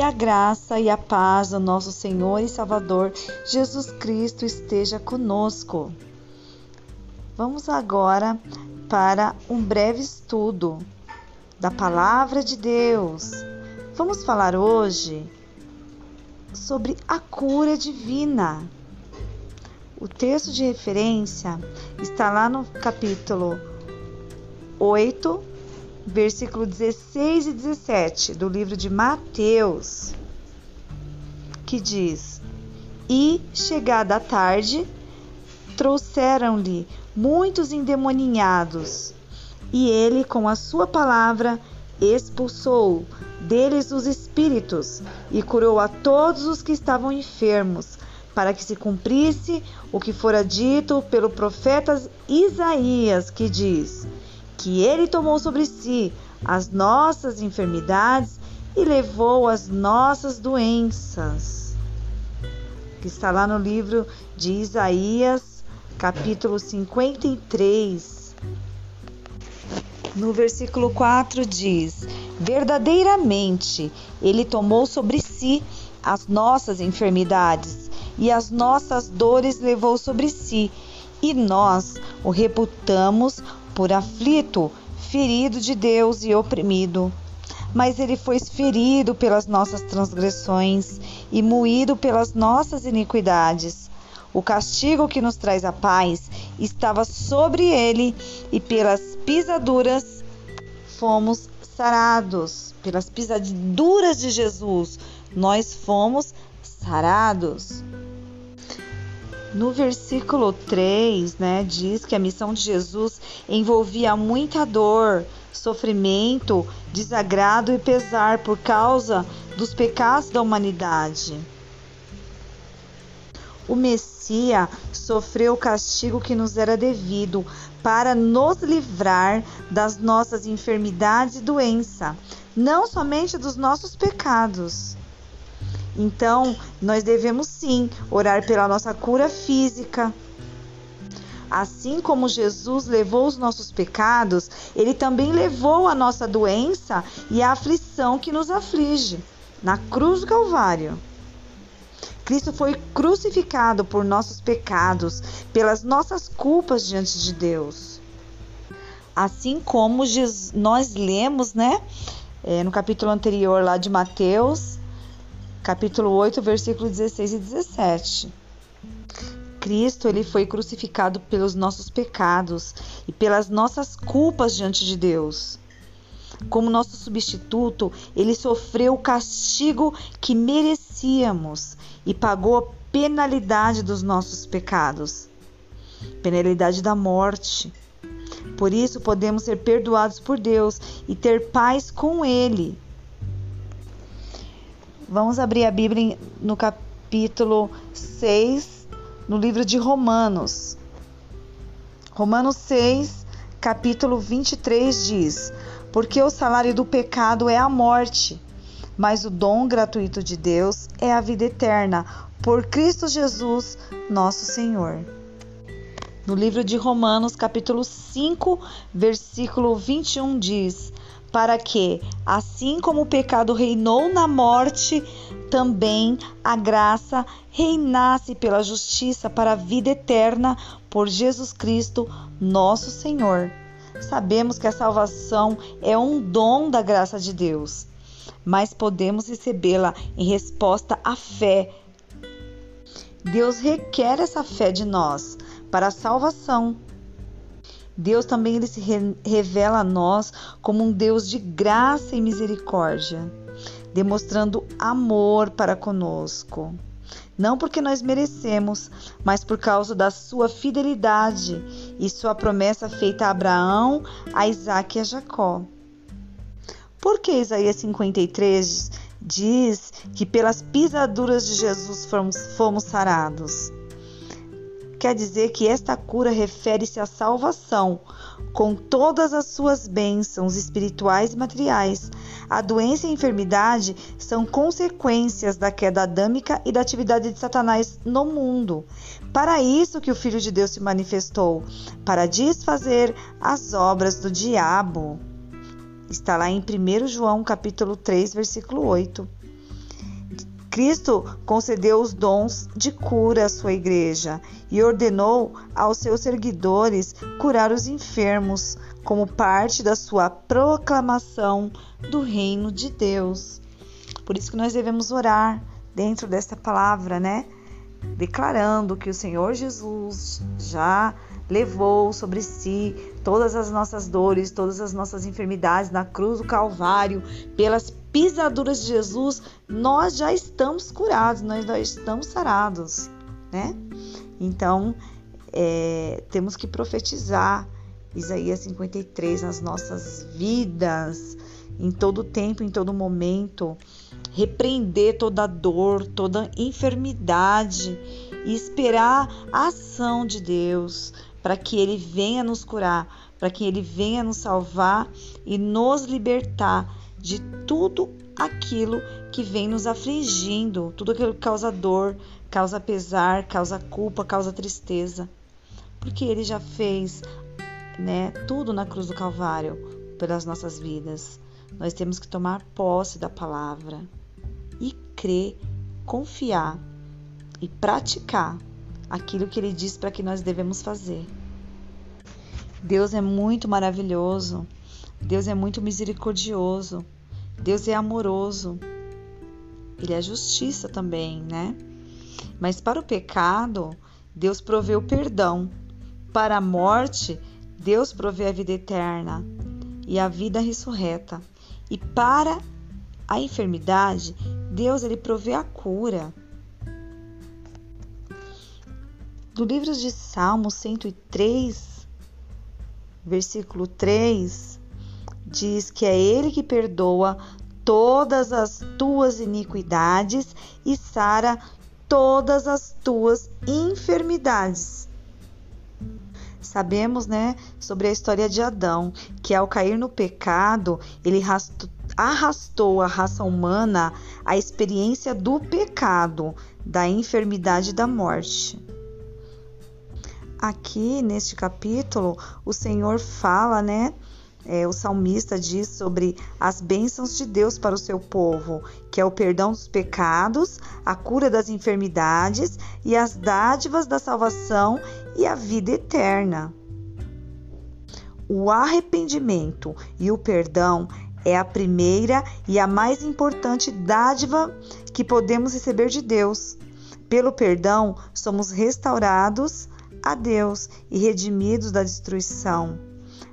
Que a graça e a paz do nosso Senhor e Salvador Jesus Cristo esteja conosco. Vamos agora para um breve estudo da Palavra de Deus. Vamos falar hoje sobre a cura divina. O texto de referência está lá no capítulo 8, versículo 16 e 17 do livro de Mateus, que diz: E chegada a tarde, trouxeram-lhe muitos endemoninhados, e ele, com a sua palavra, expulsou deles os espíritos e curou a todos os que estavam enfermos, para que se cumprisse o que fora dito pelo profeta Isaías, que diz: que ele tomou sobre si as nossas enfermidades e levou as nossas doenças. Que está lá no livro de Isaías, capítulo 53. No versículo 4 diz: Verdadeiramente, ele tomou sobre si as nossas enfermidades e as nossas dores levou sobre si, e nós o reputamos por aflito, ferido de Deus e oprimido. Mas ele foi ferido pelas nossas transgressões e moído pelas nossas iniquidades. O castigo que nos traz a paz estava sobre ele, e pelas pisaduras fomos sarados. Pelas pisaduras de Jesus, nós fomos sarados. No versículo 3, né, diz que a missão de Jesus envolvia muita dor, sofrimento, desagrado e pesar por causa dos pecados da humanidade. O Messias sofreu o castigo que nos era devido para nos livrar das nossas enfermidades e doença, não somente dos nossos pecados. Então, nós devemos sim orar pela nossa cura física. Assim como Jesus levou os nossos pecados, ele também levou a nossa doença e a aflição que nos aflige na cruz do Calvário. Cristo foi crucificado por nossos pecados, pelas nossas culpas diante de Deus. Assim como nós lemos, né, é, no capítulo anterior lá de Mateus, capítulo 8, versículo 16 e 17. Cristo ele foi crucificado pelos nossos pecados e pelas nossas culpas diante de Deus. Como nosso substituto, ele sofreu o castigo que merecíamos e pagou a penalidade dos nossos pecados, penalidade da morte. Por isso podemos ser perdoados por Deus e ter paz com ele. Vamos abrir a Bíblia no capítulo 6, no livro de Romanos. Romanos 6, capítulo 23 diz: Porque o salário do pecado é a morte, mas o dom gratuito de Deus é a vida eterna, por Cristo Jesus, nosso Senhor. No livro de Romanos, capítulo 5, versículo 21 diz: para que, assim como o pecado reinou na morte, também a graça reinasse pela justiça para a vida eterna por Jesus Cristo, nosso Senhor. Sabemos que a salvação é um dom da graça de Deus, mas podemos recebê-la em resposta à fé. Deus requer essa fé de nós para a salvação. Deus também ele se revela a nós como um Deus de graça e misericórdia, demonstrando amor para conosco. Não porque nós merecemos, mas por causa da sua fidelidade e sua promessa feita a Abraão, a Isaac e a Jacó. Porque Isaías 53 diz que pelas pisaduras de Jesus fomos, fomos sarados? Quer dizer que esta cura refere-se à salvação, com todas as suas bênçãos espirituais e materiais. A doença e a enfermidade são consequências da queda adâmica e da atividade de Satanás no mundo. Para isso que o Filho de Deus se manifestou, para desfazer as obras do diabo. Está lá em 1 João capítulo 3, versículo 8. Cristo concedeu os dons de cura à sua igreja e ordenou aos seus seguidores curar os enfermos, como parte da sua proclamação do reino de Deus. Por isso que nós devemos orar dentro desta palavra, né? Declarando que o Senhor Jesus já levou sobre si todas as nossas dores, todas as nossas enfermidades na cruz do Calvário, pelas pisaduras de Jesus, nós já estamos curados, nós já estamos sarados, né? Então, é, temos que profetizar Isaías 53 nas nossas vidas, em todo tempo, em todo momento, repreender toda dor, toda enfermidade e esperar a ação de Deus para que Ele venha nos curar, para que Ele venha nos salvar e nos libertar de tudo aquilo que vem nos afligindo, tudo aquilo que causa dor, causa pesar, causa culpa, causa tristeza. Porque Ele já fez né, tudo na cruz do Calvário pelas nossas vidas. Nós temos que tomar posse da palavra e crer, confiar e praticar aquilo que ele diz para que nós devemos fazer. Deus é muito maravilhoso, Deus é muito misericordioso, Deus é amoroso, Ele é justiça também, né? Mas para o pecado, Deus provê o perdão. Para a morte, Deus provê a vida eterna e a vida ressurreta. E para a enfermidade, Deus ele provê a cura. Do livro de Salmos 103, versículo 3, diz que é Ele que perdoa todas as tuas iniquidades e sara todas as tuas enfermidades. Sabemos, né, sobre a história de Adão, que ao cair no pecado, ele arrastou a raça humana à experiência do pecado, da enfermidade e da morte. Aqui neste capítulo, o Senhor fala, né? É, o salmista diz sobre as bênçãos de Deus para o seu povo, que é o perdão dos pecados, a cura das enfermidades e as dádivas da salvação e a vida eterna. O arrependimento e o perdão é a primeira e a mais importante dádiva que podemos receber de Deus. Pelo perdão, somos restaurados a Deus e redimidos da destruição.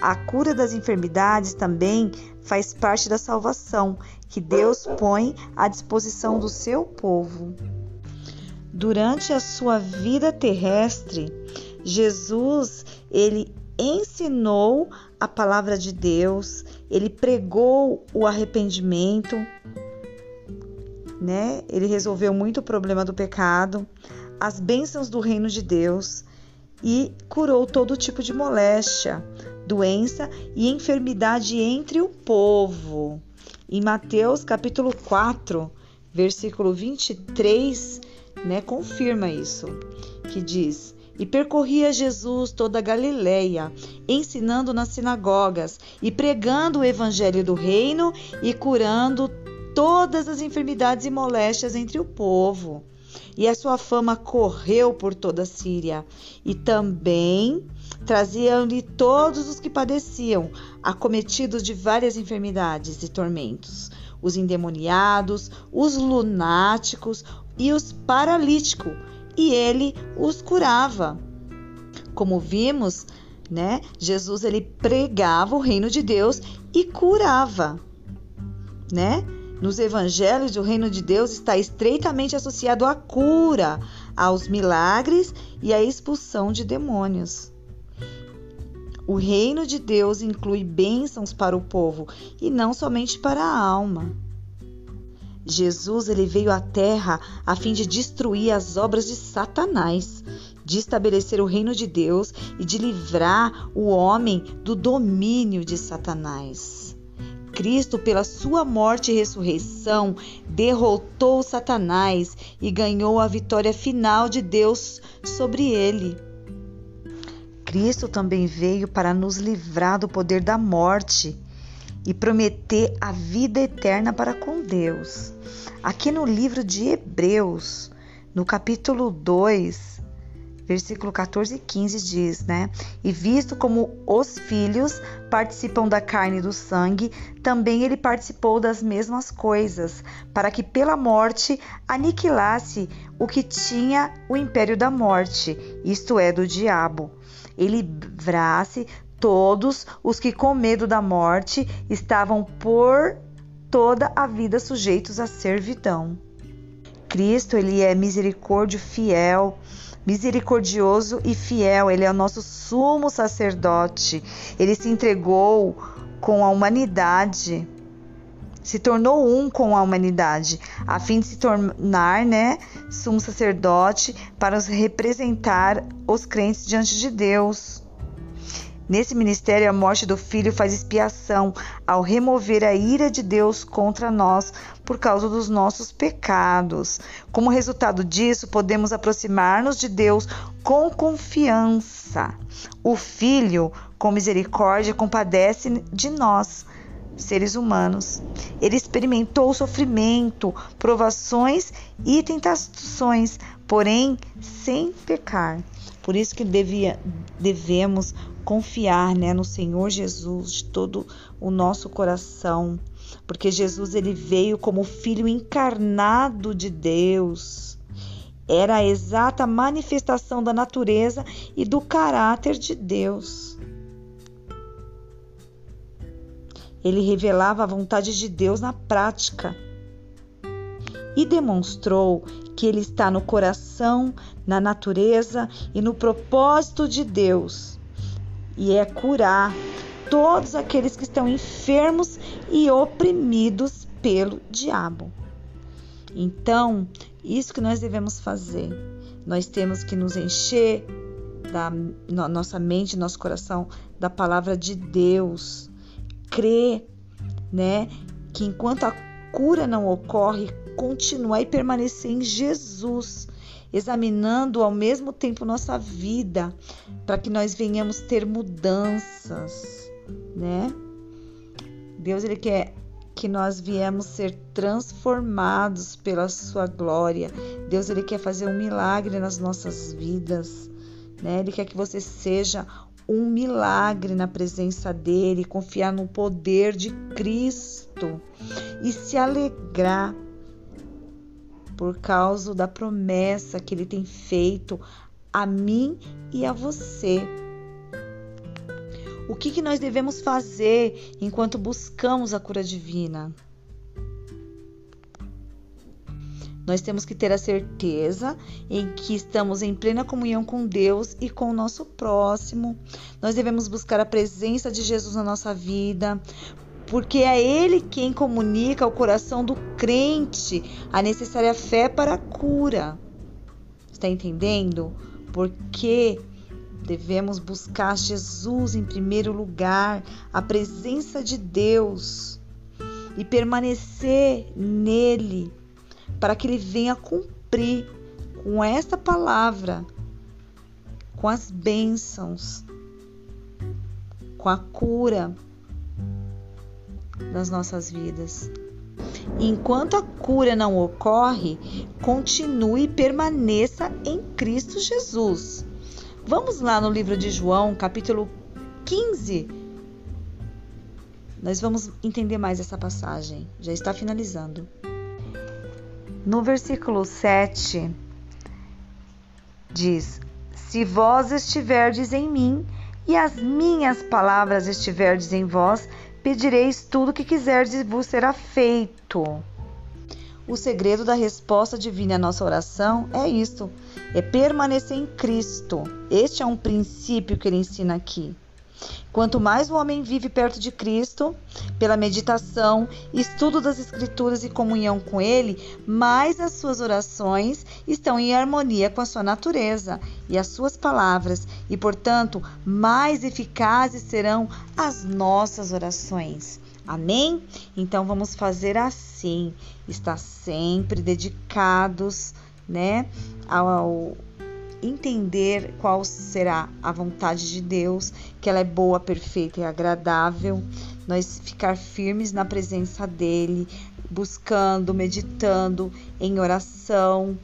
A cura das enfermidades também faz parte da salvação que Deus põe à disposição do seu povo. Durante a sua vida terrestre, Jesus, ele ensinou a palavra de Deus, ele pregou o arrependimento, né? Ele resolveu muito o problema do pecado, as bênçãos do reino de Deus e curou todo tipo de moléstia, doença e enfermidade entre o povo. Em Mateus capítulo 4, versículo 23, né, confirma isso, que diz: E percorria Jesus toda a Galileia, ensinando nas sinagogas e pregando o evangelho do reino e curando todas as enfermidades e moléstias entre o povo e a sua fama correu por toda a Síria. E também traziam-lhe todos os que padeciam, acometidos de várias enfermidades e tormentos, os endemoniados, os lunáticos e os paralíticos, e ele os curava. Como vimos, né? Jesus ele pregava o reino de Deus e curava, né? Nos evangelhos, o reino de Deus está estreitamente associado à cura, aos milagres e à expulsão de demônios. O reino de Deus inclui bênçãos para o povo e não somente para a alma. Jesus ele veio à terra a fim de destruir as obras de Satanás, de estabelecer o reino de Deus e de livrar o homem do domínio de Satanás. Cristo, pela sua morte e ressurreição, derrotou Satanás e ganhou a vitória final de Deus sobre ele. Cristo também veio para nos livrar do poder da morte e prometer a vida eterna para com Deus. Aqui no livro de Hebreus, no capítulo 2, versículo 14 e 15 diz, né? E visto como os filhos participam da carne e do sangue, também ele participou das mesmas coisas, para que pela morte aniquilasse o que tinha o império da morte, isto é, do diabo. Ele livrasse todos os que com medo da morte estavam por toda a vida sujeitos à servidão. Cristo, ele é misericórdio fiel, misericordioso e fiel, ele é o nosso sumo sacerdote. Ele se entregou com a humanidade, se tornou um com a humanidade, a fim de se tornar, né, sumo sacerdote para representar os crentes diante de Deus. Nesse ministério, a morte do Filho faz expiação ao remover a ira de Deus contra nós por causa dos nossos pecados. Como resultado disso, podemos aproximar-nos de Deus com confiança. O Filho, com misericórdia, compadece de nós, seres humanos. Ele experimentou sofrimento, provações e tentações, porém sem pecar. Por isso que devia, devemos confiar né, no Senhor Jesus de todo o nosso coração, porque Jesus ele veio como filho encarnado de Deus. Era a exata manifestação da natureza e do caráter de Deus. Ele revelava a vontade de Deus na prática e demonstrou que ele está no coração, na natureza e no propósito de Deus e é curar todos aqueles que estão enfermos e oprimidos pelo diabo. Então, isso que nós devemos fazer. Nós temos que nos encher da no, nossa mente, nosso coração da palavra de Deus. Crer, né, que enquanto a cura não ocorre, continuar e permanecer em Jesus examinando ao mesmo tempo nossa vida, para que nós venhamos ter mudanças, né? Deus ele quer que nós viemos ser transformados pela sua glória. Deus ele quer fazer um milagre nas nossas vidas, né? Ele quer que você seja um milagre na presença dele, confiar no poder de Cristo e se alegrar por causa da promessa que ele tem feito a mim e a você. O que, que nós devemos fazer enquanto buscamos a cura divina? Nós temos que ter a certeza em que estamos em plena comunhão com Deus e com o nosso próximo. Nós devemos buscar a presença de Jesus na nossa vida, porque é Ele quem comunica ao coração do crente a necessária fé para a cura. Está entendendo? Porque devemos buscar Jesus em primeiro lugar, a presença de Deus e permanecer nele, para que Ele venha cumprir com esta palavra, com as bênçãos, com a cura nas nossas vidas. Enquanto a cura não ocorre, continue e permaneça em Cristo Jesus. Vamos lá no livro de João, capítulo 15. Nós vamos entender mais essa passagem. Já está finalizando. No versículo 7 diz: Se vós estiverdes em mim e as minhas palavras estiverdes em vós, pedireis tudo o que quiserdes e vos será feito. O segredo da resposta divina à nossa oração é isto: é permanecer em Cristo. Este é um princípio que ele ensina aqui. Quanto mais o homem vive perto de Cristo, pela meditação, estudo das Escrituras e comunhão com Ele, mais as suas orações estão em harmonia com a sua natureza e as suas palavras, e, portanto, mais eficazes serão as nossas orações. Amém? Então vamos fazer assim, estar sempre dedicados, né, ao, entender qual será a vontade de Deus, que ela é boa, perfeita e agradável, nós ficar firmes na presença dele, buscando, meditando em oração,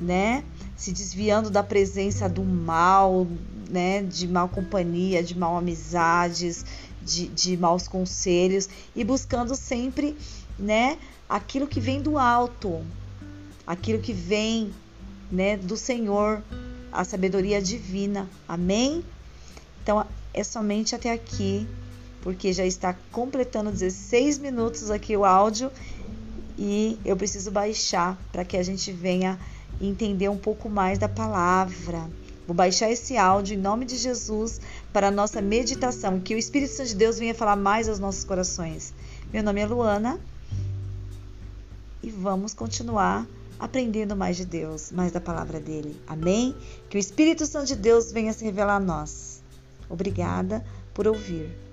né? Se desviando da presença do mal, né? De mal companhia, de mal amizades, de, de maus conselhos e buscando sempre, né? Aquilo que vem do alto, aquilo que vem, né? Do Senhor, a sabedoria divina. Amém? Então é somente até aqui, porque já está completando 16 minutos aqui o áudio e eu preciso baixar para que a gente venha entender um pouco mais da palavra. Vou baixar esse áudio em nome de Jesus para a nossa meditação, que o Espírito Santo de Deus venha falar mais aos nossos corações. Meu nome é Luana e vamos continuar aprendendo mais de Deus, mais da palavra dele. Amém? Que o Espírito Santo de Deus venha se revelar a nós. Obrigada por ouvir.